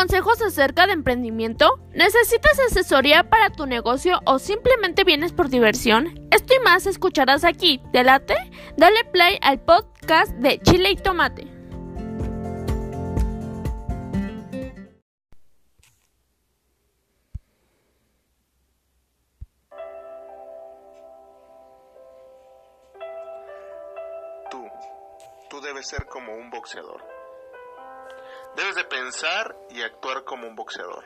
consejos acerca de emprendimiento? ¿Necesitas asesoría para tu negocio o simplemente vienes por diversión? Esto y más escucharás aquí. ¿Te late? Dale play al podcast de Chile y Tomate. Tú, tú debes ser como un boxeador. Debes de pensar y actuar como un boxeador.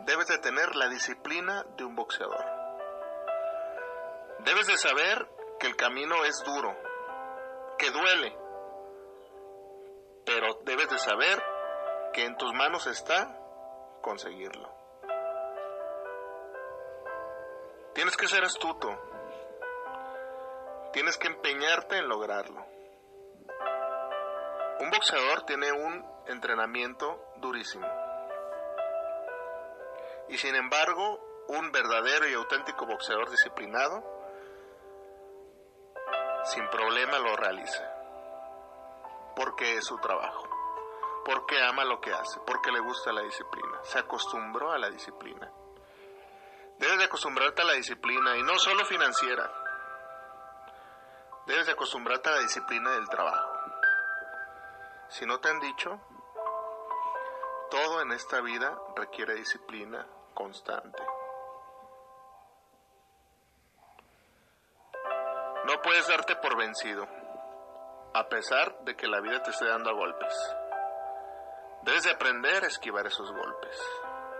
Debes de tener la disciplina de un boxeador. Debes de saber que el camino es duro, que duele, pero debes de saber que en tus manos está conseguirlo. Tienes que ser astuto. Tienes que empeñarte en lograrlo. Un boxeador tiene un entrenamiento durísimo. Y sin embargo, un verdadero y auténtico boxeador disciplinado, sin problema lo realiza. Porque es su trabajo. Porque ama lo que hace. Porque le gusta la disciplina. Se acostumbró a la disciplina. Debes de acostumbrarte a la disciplina y no solo financiera. Debes de acostumbrarte a la disciplina del trabajo. Si no te han dicho, todo en esta vida requiere disciplina constante. No puedes darte por vencido, a pesar de que la vida te esté dando a golpes. Debes de aprender a esquivar esos golpes.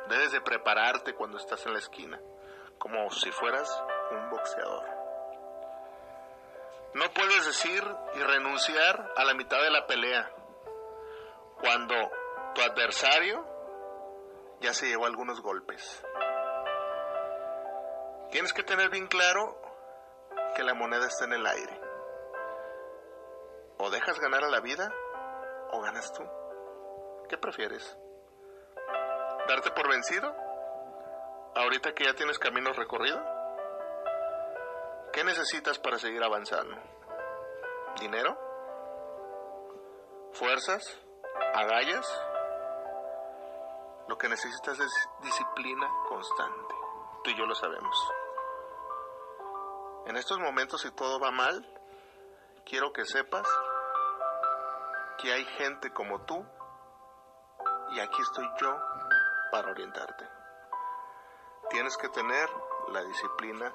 Debes de prepararte cuando estás en la esquina, como si fueras un boxeador. No puedes decir y renunciar a la mitad de la pelea cuando tu adversario ya se llevó algunos golpes. Tienes que tener bien claro que la moneda está en el aire. O dejas ganar a la vida o ganas tú. ¿Qué prefieres? ¿Darte por vencido? Ahorita que ya tienes camino recorrido. ¿Qué necesitas para seguir avanzando? ¿Dinero? ¿Fuerzas? Agallas, lo que necesitas es disciplina constante. Tú y yo lo sabemos. En estos momentos, si todo va mal, quiero que sepas que hay gente como tú y aquí estoy yo para orientarte. Tienes que tener la disciplina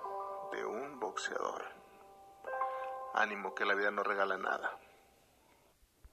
de un boxeador. Ánimo que la vida no regala nada.